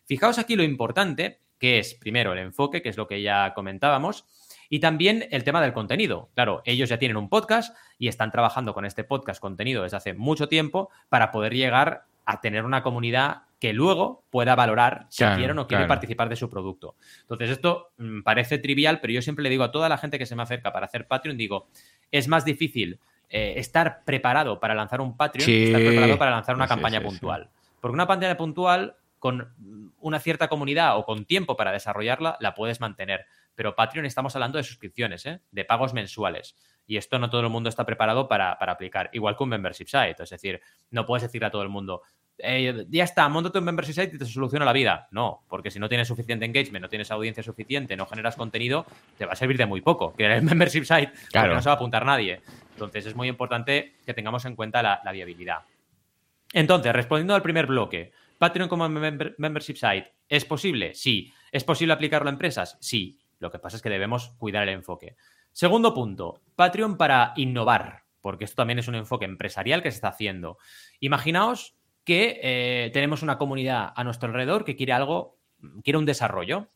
Fijaos aquí lo importante, que es primero el enfoque, que es lo que ya comentábamos, y también el tema del contenido. Claro, ellos ya tienen un podcast y están trabajando con este podcast contenido desde hace mucho tiempo para poder llegar a tener una comunidad que luego pueda valorar si quiere o no quiere participar de su producto. Entonces, esto mm, parece trivial, pero yo siempre le digo a toda la gente que se me acerca para hacer Patreon, digo, es más difícil eh, estar preparado para lanzar un Patreon que estar preparado para lanzar una campaña puntual. Porque una campaña puntual con una cierta comunidad o con tiempo para desarrollarla, la puedes mantener. Pero Patreon estamos hablando de suscripciones, ¿eh? de pagos mensuales. Y esto no todo el mundo está preparado para, para, aplicar. Igual que un membership site. Es decir, no puedes decirle a todo el mundo, eh, ya está, montate un membership site y te soluciona la vida. No, porque si no tienes suficiente engagement, no tienes audiencia suficiente, no generas contenido, te va a servir de muy poco. Que el membership site, claro. no se va a apuntar nadie. Entonces es muy importante que tengamos en cuenta la, viabilidad. Entonces, respondiendo al primer bloque, Patreon como membership site, ¿es posible? Sí. ¿Es posible aplicarlo a empresas? Sí. Lo que pasa es que debemos cuidar el enfoque. Segundo punto, Patreon para innovar, porque esto también es un enfoque empresarial que se está haciendo. Imaginaos que eh, tenemos una comunidad a nuestro alrededor que quiere algo, quiere un desarrollo.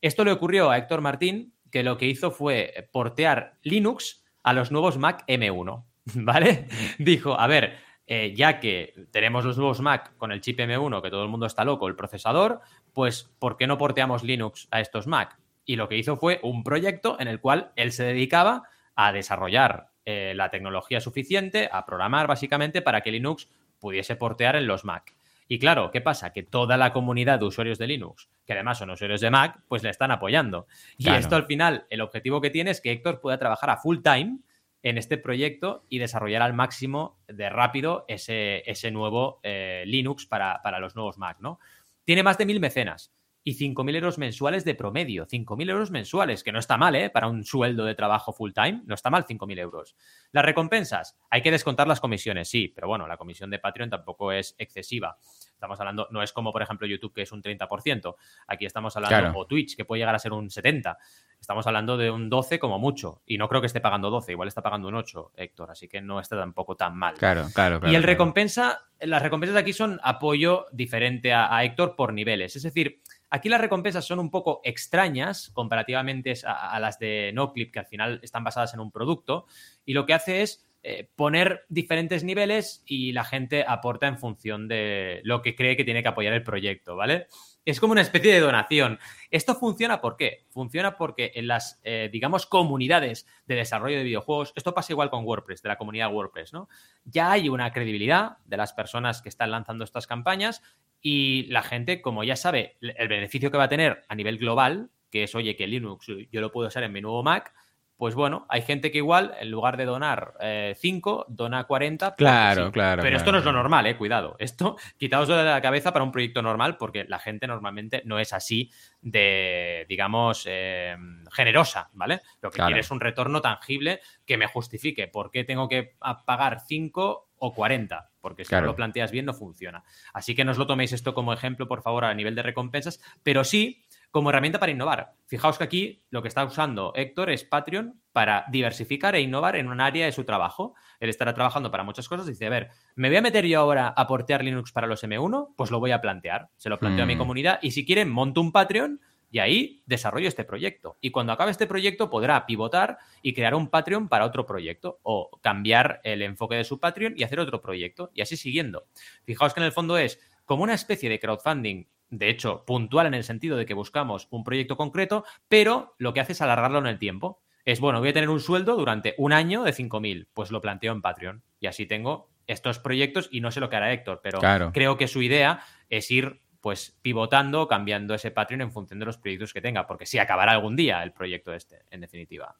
Esto le ocurrió a Héctor Martín, que lo que hizo fue portear Linux a los nuevos Mac M1, ¿vale? Dijo, a ver, eh, ya que tenemos los nuevos Mac con el chip M1, que todo el mundo está loco, el procesador, pues ¿por qué no porteamos Linux a estos Mac? Y lo que hizo fue un proyecto en el cual él se dedicaba a desarrollar eh, la tecnología suficiente, a programar básicamente para que Linux pudiese portear en los Mac. Y claro, ¿qué pasa? Que toda la comunidad de usuarios de Linux, que además son usuarios de Mac, pues le están apoyando. Y esto al final, el objetivo que tiene es que Héctor pueda trabajar a full time en este proyecto y desarrollar al máximo de rápido ese, ese nuevo eh, Linux para, para, los nuevos Mac, ¿no? Tiene más de mil mecenas y 5.000 euros mensuales de promedio. 5.000 euros mensuales, que no está mal, ¿eh? Para un sueldo de trabajo full time, no está mal 5.000 euros. Las recompensas, hay que descontar las comisiones, sí, pero bueno, la comisión de Patreon tampoco es excesiva. Estamos hablando, no es como por ejemplo YouTube que es un 30%, aquí estamos hablando, o Twitch que puede llegar a ser un 70%. Estamos hablando de un 12 como mucho, y no creo que esté pagando 12, igual está pagando un 8, Héctor, así que no está tampoco tan mal. Claro, claro, Y el recompensa, las recompensas de aquí son apoyo diferente a Héctor por niveles, es decir, Aquí las recompensas son un poco extrañas comparativamente a, las de NoClip, que al final están basadas en un producto, y lo que hace es eh, poner diferentes niveles y la gente aporta en función de lo que cree que tiene que apoyar el proyecto, ¿vale? Es como una especie de donación. ¿Esto funciona por qué? Funciona porque en las, eh, digamos, comunidades de desarrollo de videojuegos, esto pasa igual con WordPress, de la comunidad WordPress, ¿no? Ya hay una credibilidad de las personas que están lanzando estas campañas y la gente, como ya sabe el beneficio que va a tener a nivel global, que es, oye, que Linux yo lo puedo usar en mi nuevo Mac, pues bueno, hay gente que igual, en lugar de donar 5, eh, dona 40. Claro, claro. Pero esto no es lo normal, eh, cuidado. Esto, quitaos de la cabeza para un proyecto normal, porque la gente normalmente no es así de, digamos, eh, generosa, ¿vale? Lo que quiere es un retorno tangible que me justifique por qué tengo que pagar 5 o 40, porque si no lo planteas bien no funciona. Así que no os lo toméis esto como ejemplo, por favor, a nivel de recompensas, pero sí como herramienta para innovar. Fijaos que aquí lo que está usando Héctor es Patreon para diversificar e innovar en un área de su trabajo. Él estará trabajando para muchas cosas y dice, a ver, ¿me voy a meter yo ahora a portear Linux para los M1? Pues lo voy a plantear. Se lo planteo a mi mm. comunidad y si quieren monto un Patreon y ahí desarrollo este proyecto. Y cuando acabe este proyecto podrá pivotar y crear un Patreon para otro proyecto o cambiar el enfoque de su Patreon y hacer otro proyecto y así siguiendo. Fijaos que en el fondo es como una especie de crowdfunding de hecho, puntual en el sentido de que buscamos un proyecto concreto, pero lo que hace es alargarlo en el tiempo. Es, bueno, voy a tener un sueldo durante un año de 5.000, pues lo planteo en Patreon y así tengo estos proyectos y no sé lo que hará Héctor, pero creo que su idea es ir pues pivotando, cambiando ese Patreon en función de los proyectos que tenga, porque sí acabará algún día el proyecto este, en definitiva.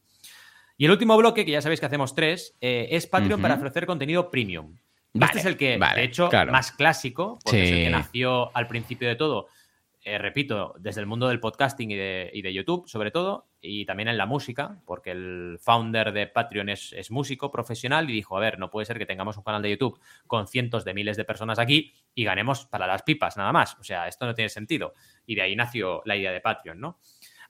Y el último bloque, que ya sabéis que hacemos tres, eh, es Patreon para ofrecer contenido premium. Este es el que, de hecho, más clásico, porque es el que nació al principio de todo eh, repito, desde el mundo del podcasting y de, YouTube, sobre todo, y también en la música, porque el founder de Patreon es, músico profesional y dijo, a ver, no puede ser que tengamos un canal de YouTube con cientos de miles de personas aquí y ganemos para las pipas nada más. O sea, esto no tiene sentido. Y de ahí nació la idea de Patreon, ¿no?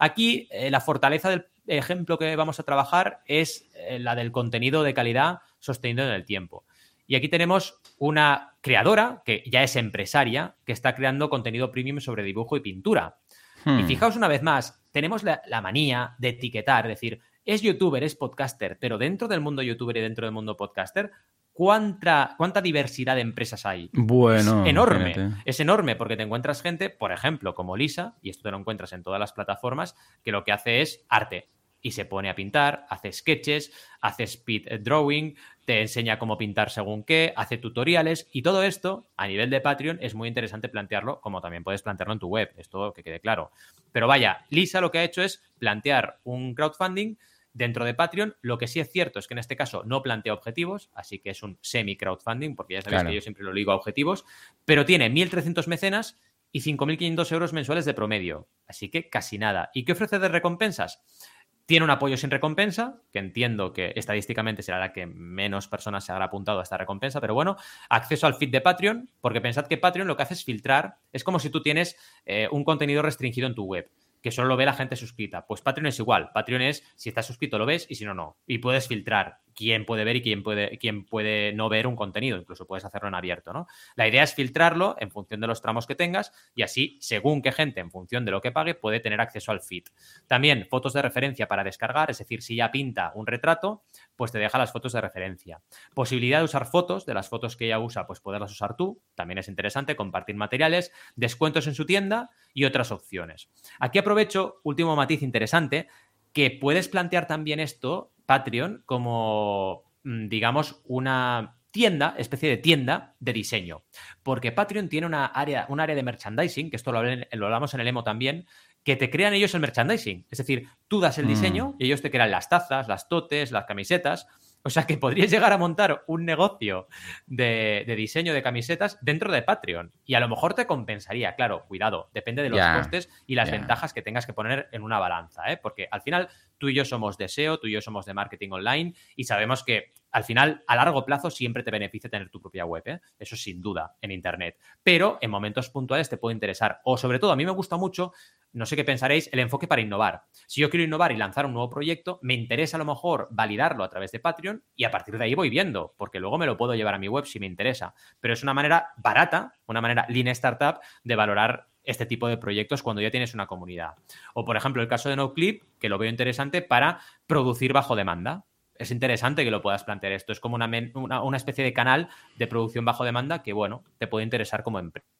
Aquí eh, la fortaleza del ejemplo que vamos a trabajar es eh, la del contenido de calidad sostenido en el tiempo. Y aquí tenemos una creadora, que ya es empresaria, que está creando contenido premium sobre dibujo y pintura. Y hmm. fijaos una vez más, tenemos la, manía de etiquetar, es decir, es youtuber, es podcaster, pero dentro del mundo youtuber y dentro del mundo podcaster, ¿cuánta, cuánta diversidad de empresas hay? Bueno. Es enorme. Es enorme porque te encuentras gente, por ejemplo, como Lisa, y esto te lo encuentras en todas las plataformas, que lo que hace es arte y se pone a pintar, hace sketches, hace speed drawing, te enseña cómo pintar según qué, hace tutoriales y todo esto a nivel de Patreon es muy interesante plantearlo como también puedes plantearlo en tu web, esto que quede claro. Pero vaya, Lisa lo que ha hecho es plantear un crowdfunding dentro de Patreon. Lo que sí es cierto es que en este caso no plantea objetivos, así que es un semi-crowdfunding, porque ya sabéis que yo siempre lo digo a objetivos, pero tiene 1.300 mecenas y 5.500 euros mensuales de promedio, así que casi nada. ¿Y qué ofrece de recompensas? Tiene un apoyo sin recompensa, que entiendo que estadísticamente será la que menos personas se habrá apuntado a esta recompensa, pero bueno, acceso al feed de Patreon, porque pensad que Patreon lo que hace es filtrar, es como si tú tienes eh, un contenido restringido en tu web que solo lo ve la gente suscrita. Pues Patreon es igual. Patreon es, si estás suscrito lo ves y si no, no. Y puedes filtrar quién puede ver y quién puede, quién puede no ver un contenido. Incluso puedes hacerlo en abierto, ¿no? La idea es filtrarlo en función de los tramos que tengas y así, según qué gente, en función de lo que pague, puede tener acceso al feed. También fotos de referencia para descargar, es decir, si ya pinta un retrato, pues te deja las fotos de referencia. Posibilidad de usar fotos, de las fotos que ella usa, pues poderlas usar tú, también es interesante, compartir materiales, descuentos en su tienda y otras opciones. Aquí aprovecho, último matiz interesante, que puedes plantear también esto, Patreon, como, mm, digamos, una tienda, especie de tienda de diseño. Porque Patreon tiene una área, un área de merchandising, que esto lo, lo, hablamos en el emo también, que te crean ellos el merchandising. Es decir, tú das el mm. diseño y ellos te crean las tazas, las totes, las camisetas. O sea que podrías llegar a montar un negocio de, diseño de camisetas dentro de Patreon. Y a lo mejor te compensaría, claro, cuidado, depende de los costes y las ventajas que tengas que poner en una balanza, ¿eh? Porque al final tú y yo somos de SEO, tú y yo somos de marketing online y sabemos que al final, a largo plazo, siempre te beneficia tener tu propia web, ¿eh? eso sin duda, en Internet. Pero en momentos puntuales te puede interesar. O sobre todo, a mí me gusta mucho no sé qué pensaréis, el enfoque para innovar. Si yo quiero innovar y lanzar un nuevo proyecto, me interesa a lo mejor validarlo a través de Patreon y a partir de ahí voy viendo, porque luego me lo puedo llevar a mi web si me interesa. Pero es una manera barata, una manera lean startup de valorar este tipo de proyectos cuando ya tienes una comunidad. O por ejemplo el caso de NoClip, que lo veo interesante para producir bajo demanda. Es interesante que lo puedas plantear esto. Es como una, una, una especie de canal de producción bajo demanda que, bueno, te puede interesar como empresa.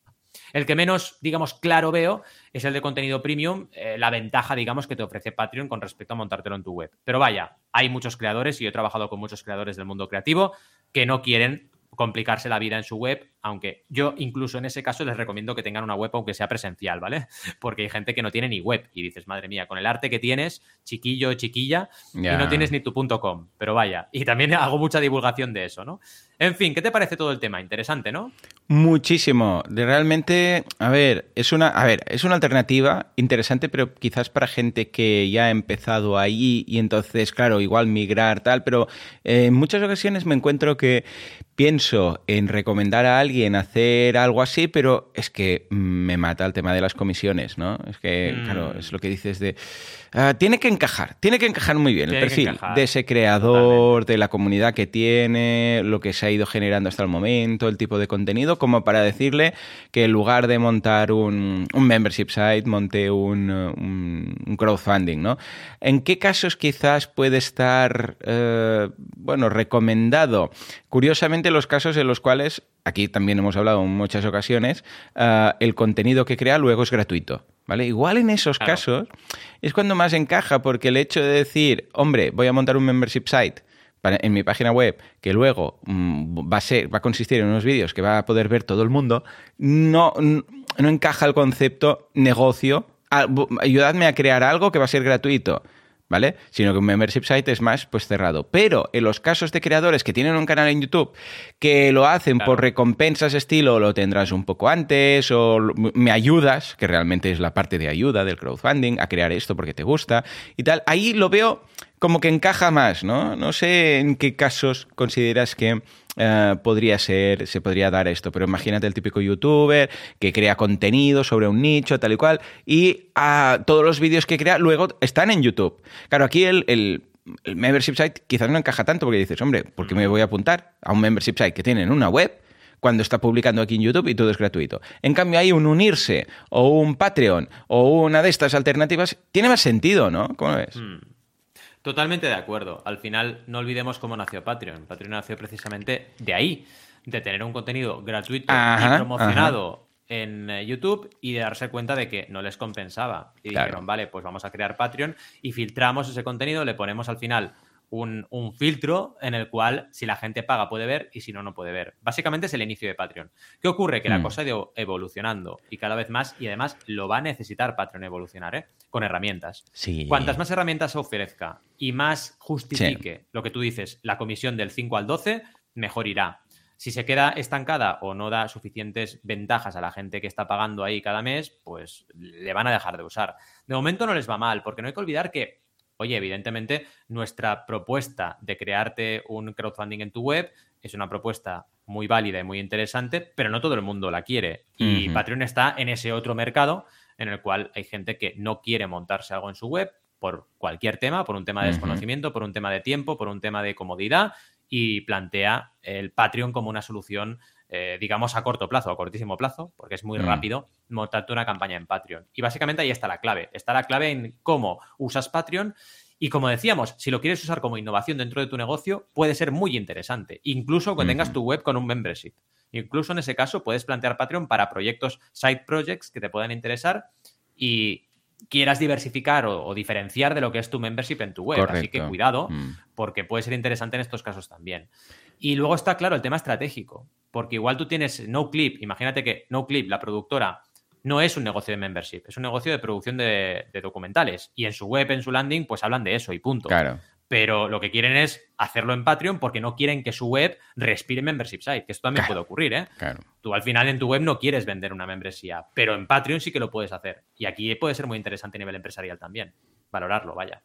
El que menos, digamos, claro veo es el de contenido premium, eh, la ventaja, digamos, que te ofrece Patreon con respecto a montártelo en tu web. Pero vaya, hay muchos creadores y yo he trabajado con muchos creadores del mundo creativo que no quieren complicarse la vida en su web, aunque yo incluso en ese caso les recomiendo que tengan una web aunque sea presencial, ¿vale? Porque hay gente que no tiene ni web y dices, madre mía, con el arte que tienes, chiquillo, chiquilla, y no tienes ni tu punto .com, pero vaya, y también hago mucha divulgación de eso, ¿no? En fin, ¿qué te parece todo el tema? Interesante, ¿no? Muchísimo. Realmente, a ver, es una, a ver, es una alternativa interesante, pero quizás para gente que ya ha empezado ahí y entonces, claro, igual migrar tal, pero eh, en muchas ocasiones me encuentro que pienso en recomendar a alguien hacer algo así, pero es que me mata el tema de las comisiones, ¿no? Es que, claro, mm. es lo que dices de Ah, tiene que encajar, tiene que encajar muy bien el perfil de ese creador, de la comunidad que tiene, lo que se ha ido generando hasta el momento, el tipo de contenido, como para decirle que en lugar de montar un, membership site, monte un, crowdfunding, ¿no? ¿En qué casos quizás puede estar, eh, bueno, recomendado? Curiosamente, los casos en los cuales, aquí también hemos hablado en muchas ocasiones, ah, el contenido que crea luego es gratuito. ¿Vale? Igual en esos casos es cuando más encaja, porque el hecho de decir, hombre, voy a montar un membership site en mi página web, que luego mm, va, a ser, va a consistir en unos vídeos que va a poder ver todo el mundo, no, no encaja el concepto negocio. Ayudadme a crear algo que va a ser gratuito. ¿Vale? Sino que un membership site es más pues cerrado. Pero en los casos de creadores que tienen un canal en YouTube que lo hacen por recompensas estilo lo tendrás un poco antes o me ayudas, que realmente es la parte de ayuda del crowdfunding, a crear esto porque te gusta y tal, ahí lo veo como que encaja más, ¿no? No sé en qué casos consideras que eh, podría ser, se podría dar esto, pero imagínate el típico youtuber que crea contenido sobre un nicho, tal y cual, y a todos los vídeos que crea luego están en YouTube. Claro, aquí el, el membership site quizás no encaja tanto porque dices, hombre, ¿por qué me voy a apuntar a un membership site que tiene en una web? cuando está publicando aquí en YouTube y todo es gratuito. En cambio, hay un unirse o un Patreon o una de estas alternativas, tiene más sentido, ¿no? ¿Cómo ves? Hmm. Totalmente de acuerdo. Al final, no olvidemos cómo nació Patreon. Patreon nació precisamente de ahí, de tener un contenido gratuito y promocionado en eh, YouTube y de darse cuenta de que no les compensaba. Y dijeron, vale, pues vamos a crear Patreon y filtramos ese contenido, le ponemos al final un, filtro en el cual si la gente paga puede ver y si no, no puede ver. Básicamente es el inicio de Patreon. ¿Qué ocurre? Que la mm. cosa ha ido evolucionando y cada vez más y además lo va a necesitar Patreon evolucionar, ¿eh? Con herramientas. Sí. Cuantas más herramientas ofrezca y más justifique lo que tú dices, la comisión del 5 al 12, mejor irá. Si se queda estancada o no da suficientes ventajas a la gente que está pagando ahí cada mes, pues le van a dejar de usar. De momento no les va mal, porque no hay que olvidar que Oye, evidentemente, nuestra propuesta de crearte un crowdfunding en tu web es una propuesta muy válida y muy interesante, pero no todo el mundo la quiere. Y Patreon está en ese otro mercado en el cual hay gente que no quiere montarse algo en su web por cualquier tema, por un tema de desconocimiento, por un tema de tiempo, por un tema de comodidad, y plantea el Patreon como una solución eh, digamos, a corto plazo, a cortísimo plazo, porque es muy mm. rápido montarte una campaña en Patreon. Y básicamente ahí está la clave. Está la clave en cómo usas Patreon. Y como decíamos, si lo quieres usar como innovación dentro de tu negocio, puede ser muy interesante, incluso cuando tengas tu web con un membership. Incluso en ese caso puedes plantear Patreon para proyectos, side projects que te puedan interesar y quieras diversificar o, diferenciar de lo que es tu membership en tu web. Así que cuidado, mm. porque puede ser interesante en estos casos también. Y luego está claro el tema estratégico, porque igual tú tienes NoClip, imagínate que NoClip, la productora, no es un negocio de membership, es un negocio de producción de, documentales. Y en su web, en su landing, pues hablan de eso y punto. Claro. Pero lo que quieren es hacerlo en Patreon porque no quieren que su web respire membership site, que esto también puede ocurrir, ¿eh? Claro. Tú al final en tu web no quieres vender una membresía, pero en Patreon sí que lo puedes hacer. Y aquí puede ser muy interesante a nivel empresarial también. Valorarlo, vaya.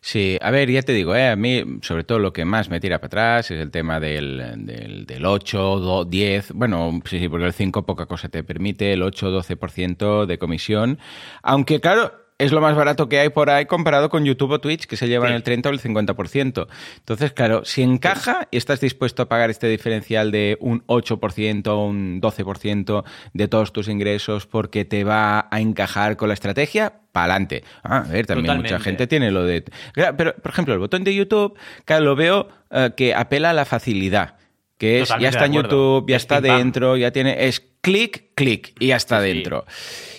Sí, a ver, ya te digo, ¿eh? a mí sobre todo lo que más me tira para atrás es el tema del, del, del 8, 10, bueno, sí, sí, porque el 5 poca cosa te permite, el 8, 12% de comisión, aunque claro, es lo más barato que hay por ahí comparado con YouTube o Twitch, que se llevan el 30 o el 50%. Entonces, claro, si encaja y estás dispuesto a pagar este diferencial de un 8% o un 12% de todos tus ingresos porque te va a encajar con la estrategia, para adelante. Ah, a ver, también mucha gente tiene lo de... Pero, por ejemplo, el botón de YouTube, claro, lo veo eh, que apela a la facilidad que es ya está en YouTube, ya está dentro, ya tiene es clic, clic y ya está dentro.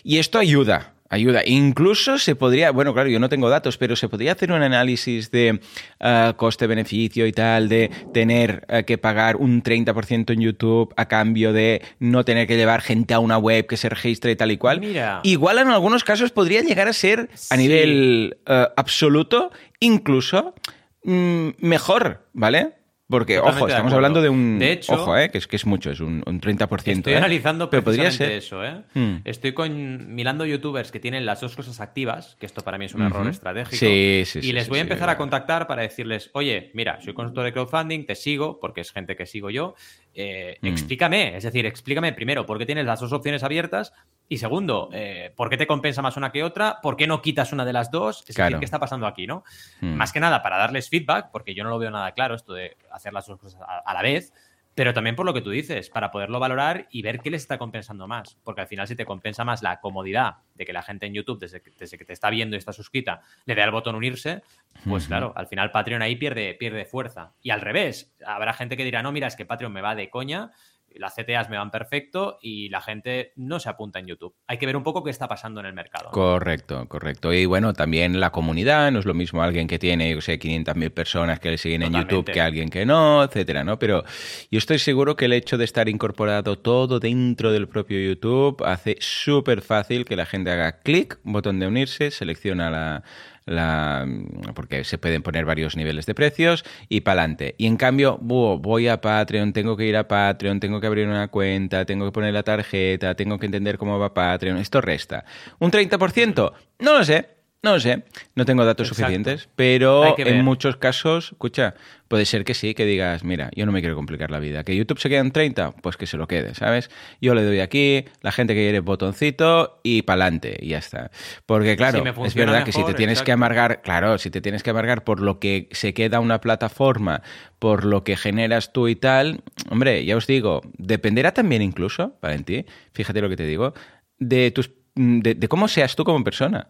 Y esto ayuda, Ayuda. Incluso se podría, bueno, claro, yo no tengo datos, pero se podría hacer un análisis de eh, coste-beneficio y tal, de tener eh, que pagar un 30% en YouTube a cambio de no tener que llevar gente a una web que se registre y tal y cual. Mira. Igual en algunos casos podría llegar a ser a nivel eh, absoluto, incluso mm, mejor, ¿vale? Porque, ojo, estamos hablando de un. De hecho, ojo, eh, que, es, que es mucho, es un, un 30%. Estoy ¿eh? analizando pero podría ser eso, ¿eh? Hmm. Estoy con, mirando youtubers que tienen las dos cosas activas, que esto para mí es un error estratégico. Sí, sí, y les voy a empezar a contactar para decirles, oye, mira, soy consultor de crowdfunding, te sigo, porque es gente que sigo yo. Eh, hmm. Explícame, es decir, explícame primero por qué tienes las dos opciones abiertas y segundo, eh, ¿por qué te compensa más una que otra? ¿Por qué no quitas una de las dos? Es decir, ¿qué está pasando aquí, no? Hmm. Más que nada para darles feedback, porque yo no lo veo nada claro esto de hacer las dos cosas a, la vez, pero también por lo que tú dices, para poderlo valorar y ver qué les está compensando más. Porque al final, si te compensa más la comodidad de que la gente en YouTube, desde que, te está viendo y está suscrita, le dé al botón unirse, pues claro, al final Patreon ahí pierde, pierde fuerza. Y al revés, habrá gente que dirá, no, mira, es que Patreon me va de coña las CTAs me van perfecto y la gente no se apunta en YouTube. Hay que ver un poco qué está pasando en el mercado. Correcto, correcto. Y bueno, también la comunidad, no es lo mismo alguien que tiene, yo sé, 500.000 personas que le siguen en YouTube que alguien que no, etcétera, ¿no? Pero yo estoy seguro que el hecho de estar incorporado todo dentro del propio YouTube hace súper fácil que la gente haga clic, botón de unirse, selecciona la la, porque se pueden poner varios niveles de precios y para adelante. Y en cambio, voy a Patreon, tengo que ir a Patreon, tengo que abrir una cuenta, tengo que poner la tarjeta, tengo que entender cómo va Patreon. Esto resta. ¿Un 30%? No lo sé. No lo sé, no tengo datos suficientes, pero en muchos casos, escucha, puede ser que sí, que digas, mira, yo no me quiero complicar la vida. ¿Que YouTube se quede en 30? Pues que se lo quede, ¿sabes? Yo le doy aquí, la gente que quiere botoncito y pa'lante, y ya está. Porque claro, es verdad que si te tienes que amargar, claro, si te tienes que amargar por lo que se queda una plataforma, por lo que generas tú y tal, hombre, ya os digo, dependerá también incluso, Valentí, fíjate lo que te digo, de tus de cómo seas tú como persona.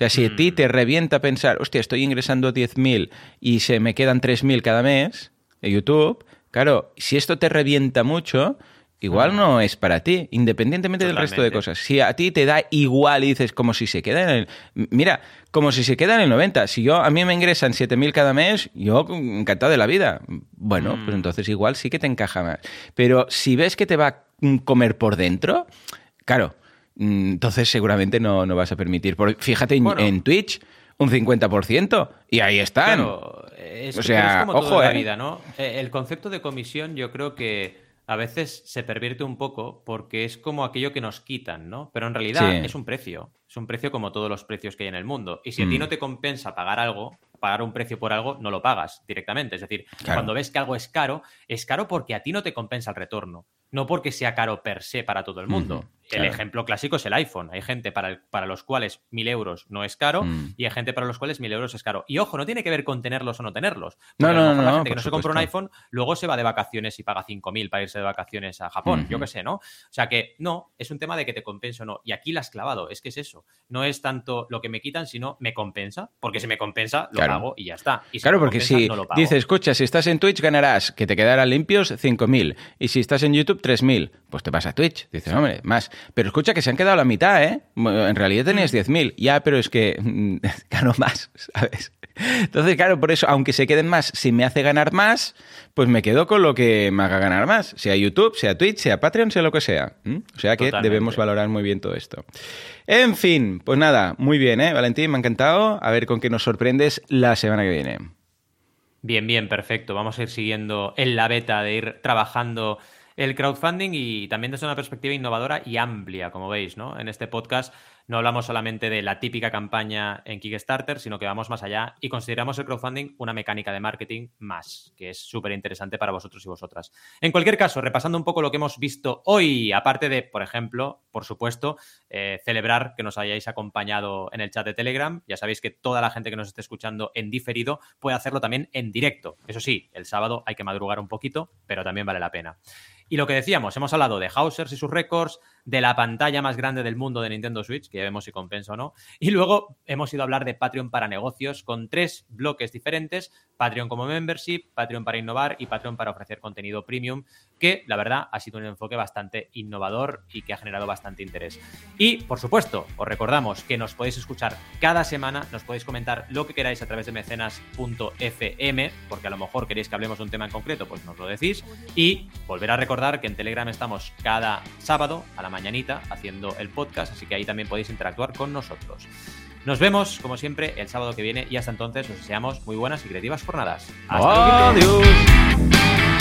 O sea, si a ti te mm. revienta pensar, hostia, estoy ingresando 10.000 y se me quedan 3.000 cada mes en YouTube, claro, si esto te revienta mucho, igual no es para ti, independientemente del resto de cosas. Si a ti te da igual y dices como si se queda en el... Mira, como si se queda en el 90. Si yo a mí me ingresan 7.000 cada mes, yo encantado de la vida. Bueno, pues mm. entonces igual sí que te encaja más. Pero si ves que te va a comer por dentro, claro, Mm, entonces seguramente no, no vas a permitir. fíjate en, Twitch, un 50%, y ahí están. es, o sea, como ojo, la eh. vida, ¿no? Eh, el concepto de comisión yo creo que a veces se pervierte un poco porque es como aquello que nos quitan, ¿no? Pero en realidad es un precio. Es un precio como todos los precios que hay en el mundo. Y si a ti mm. no te compensa pagar algo, pagar un precio por algo, no lo pagas directamente. Es decir, cuando ves que algo es caro, es caro porque a ti no te compensa el retorno, no porque sea caro per se para todo el mundo. El ejemplo clásico es el iPhone. Hay gente para, para los cuales mil euros no es caro mm. y hay gente para los cuales mil euros es caro. Y ojo, no tiene que ver con tenerlos o no tenerlos. No, no, no. La gente que no se compra un iPhone luego se va de vacaciones y paga 5.000 para irse de vacaciones a Japón. Yo qué sé, ¿no? O sea que no, es un tema de que te compensa o no. Y aquí la has clavado. Es que es eso. No es tanto lo que me quitan, sino me compensa. Porque si me compensa, lo pago y ya está. claro, porque si dices, escucha, si estás en Twitch ganarás que te quedarán limpios 5.000. Y si estás en YouTube, 3.000. Pues te vas a Twitch. Dices, hombre, más. Pero escucha que se han quedado la mitad, ¿eh? En realidad tenías 10.000. Ya, pero es que gano más, ¿sabes? Entonces, claro, por eso, aunque se queden más, si me hace ganar más, pues me quedo con lo que me haga ganar más. Sea YouTube, sea Twitch, sea Patreon, sea lo que sea. O sea que debemos valorar muy bien todo esto. En fin, pues nada, muy bien, ¿eh? Valentín, me ha encantado. A ver con qué nos sorprendes la semana que viene. Bien, bien, perfecto. Vamos a ir siguiendo en la beta de ir trabajando el crowdfunding y también desde una perspectiva innovadora y amplia, como veis, ¿no? En este podcast no hablamos solamente de la típica campaña en Kickstarter, sino que vamos más allá y consideramos el crowdfunding una mecánica de marketing más, que es súper interesante para vosotros y vosotras. En cualquier caso, repasando un poco lo que hemos visto hoy, aparte de, por ejemplo, por supuesto, eh, celebrar que nos hayáis acompañado en el chat de Telegram. Ya sabéis que toda la gente que nos esté escuchando en diferido puede hacerlo también en directo. Eso sí, el sábado hay que madrugar un poquito, pero también vale la pena. Y lo que decíamos, hemos hablado de Hausers y sus récords, de la pantalla más grande del mundo de Nintendo Switch, que ya vemos si compensa o no. Y luego hemos ido a hablar de Patreon para negocios con tres bloques diferentes, Patreon como membership, Patreon para innovar y Patreon para ofrecer contenido premium, que la verdad ha sido un enfoque bastante innovador y que ha generado bastante interés. Y, por supuesto, os recordamos que nos podéis escuchar cada semana, nos podéis comentar lo que queráis a través de mecenas.fm, porque a lo mejor queréis que hablemos de un tema en concreto, pues nos lo decís. Y volver a recordar que en Telegram estamos cada sábado a la mañanita haciendo el podcast, así que ahí también podéis interactuar con nosotros. Nos vemos, como siempre, el sábado que viene y hasta entonces os deseamos muy buenas y creativas jornadas. Hasta Adiós.